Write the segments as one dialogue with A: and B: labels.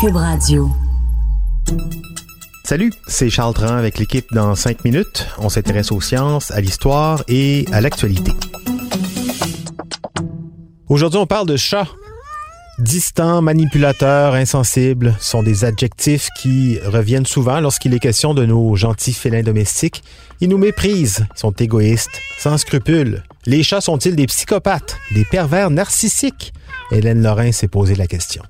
A: Cube Radio.
B: Salut, c'est Charles Tran avec l'équipe dans 5 minutes. On s'intéresse aux sciences, à l'histoire et à l'actualité. Aujourd'hui, on parle de chats. Distant, manipulateur, insensible sont des adjectifs qui reviennent souvent lorsqu'il est question de nos gentils félins domestiques. Ils nous méprisent, sont égoïstes, sans scrupules. Les chats sont-ils des psychopathes, des pervers narcissiques? Hélène Lorrain s'est posé la question.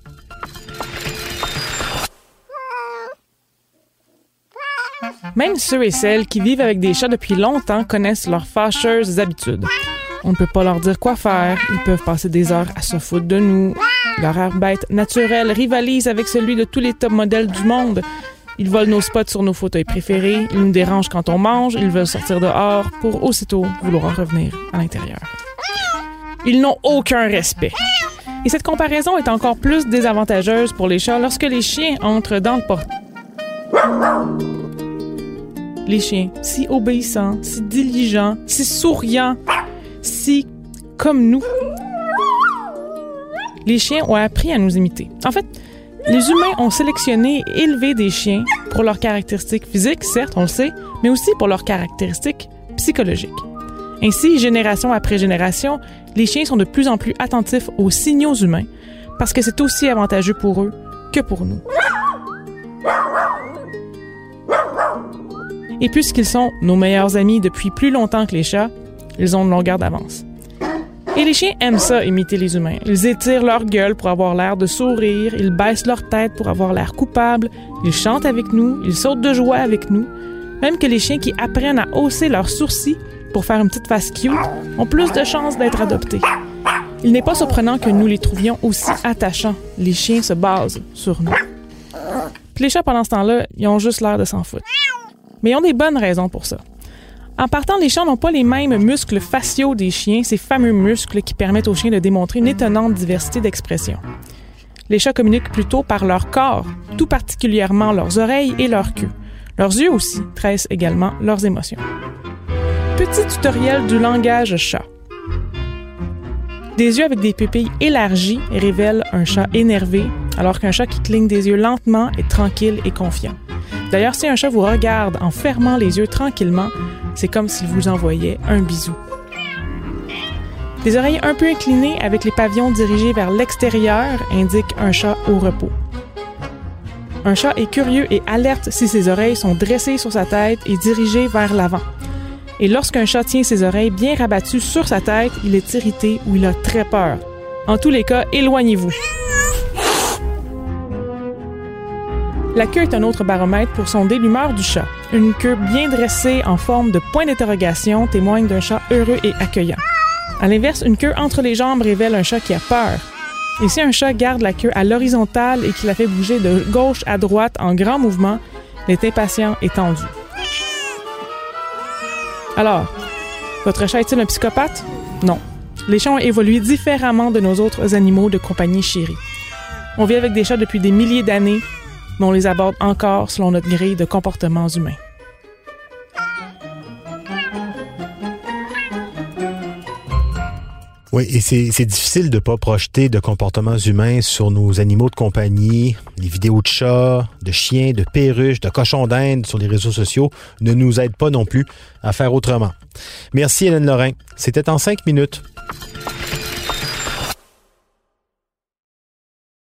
C: Même ceux et celles qui vivent avec des chats depuis longtemps connaissent leurs fâcheuses habitudes. On ne peut pas leur dire quoi faire, ils peuvent passer des heures à se foutre de nous. Leur air bête naturel rivalise avec celui de tous les top modèles du monde. Ils volent nos spots sur nos fauteuils préférés, ils nous dérangent quand on mange, ils veulent sortir dehors pour aussitôt vouloir revenir à l'intérieur. Ils n'ont aucun respect. Et cette comparaison est encore plus désavantageuse pour les chats lorsque les chiens entrent dans le porte. Les chiens, si obéissants, si diligents, si souriants, si comme nous. Les chiens ont appris à nous imiter. En fait, les humains ont sélectionné et élevé des chiens pour leurs caractéristiques physiques, certes, on le sait, mais aussi pour leurs caractéristiques psychologiques. Ainsi, génération après génération, les chiens sont de plus en plus attentifs aux signaux humains parce que c'est aussi avantageux pour eux que pour nous. Et puisqu'ils sont nos meilleurs amis depuis plus longtemps que les chats, ils ont une longueur d'avance. Et les chiens aiment ça, imiter les humains. Ils étirent leur gueule pour avoir l'air de sourire, ils baissent leur tête pour avoir l'air coupable, ils chantent avec nous, ils sautent de joie avec nous. Même que les chiens qui apprennent à hausser leurs sourcils pour faire une petite face cute ont plus de chances d'être adoptés. Il n'est pas surprenant que nous les trouvions aussi attachants. Les chiens se basent sur nous. Les chats, pendant ce temps-là, ils ont juste l'air de s'en foutre. Mais ils ont des bonnes raisons pour ça. En partant, les chats n'ont pas les mêmes muscles faciaux des chiens, ces fameux muscles qui permettent aux chiens de démontrer une étonnante diversité d'expression. Les chats communiquent plutôt par leur corps, tout particulièrement leurs oreilles et leur queue. Leurs yeux aussi tressent également leurs émotions. Petit tutoriel du langage chat. Des yeux avec des pupilles élargies révèlent un chat énervé, alors qu'un chat qui cligne des yeux lentement est tranquille et confiant. D'ailleurs, si un chat vous regarde en fermant les yeux tranquillement, c'est comme s'il vous envoyait un bisou. Des oreilles un peu inclinées avec les pavillons dirigés vers l'extérieur indiquent un chat au repos. Un chat est curieux et alerte si ses oreilles sont dressées sur sa tête et dirigées vers l'avant. Et lorsqu'un chat tient ses oreilles bien rabattues sur sa tête, il est irrité ou il a très peur. En tous les cas, éloignez-vous. La queue est un autre baromètre pour sonder l'humeur du chat. Une queue bien dressée en forme de point d'interrogation témoigne d'un chat heureux et accueillant. À l'inverse, une queue entre les jambes révèle un chat qui a peur. Et si un chat garde la queue à l'horizontale et qu'il la fait bouger de gauche à droite en grand mouvement, il est impatient et tendu. Alors, votre chat est-il un psychopathe? Non. Les chats ont évolué différemment de nos autres animaux de compagnie chérie. On vit avec des chats depuis des milliers d'années mais on les aborde encore selon notre grille de comportements humains.
B: Oui, et c'est difficile de ne pas projeter de comportements humains sur nos animaux de compagnie. Les vidéos de chats, de chiens, de perruches, de cochons d'Inde sur les réseaux sociaux ne nous aident pas non plus à faire autrement. Merci Hélène Lorrain. C'était en cinq minutes.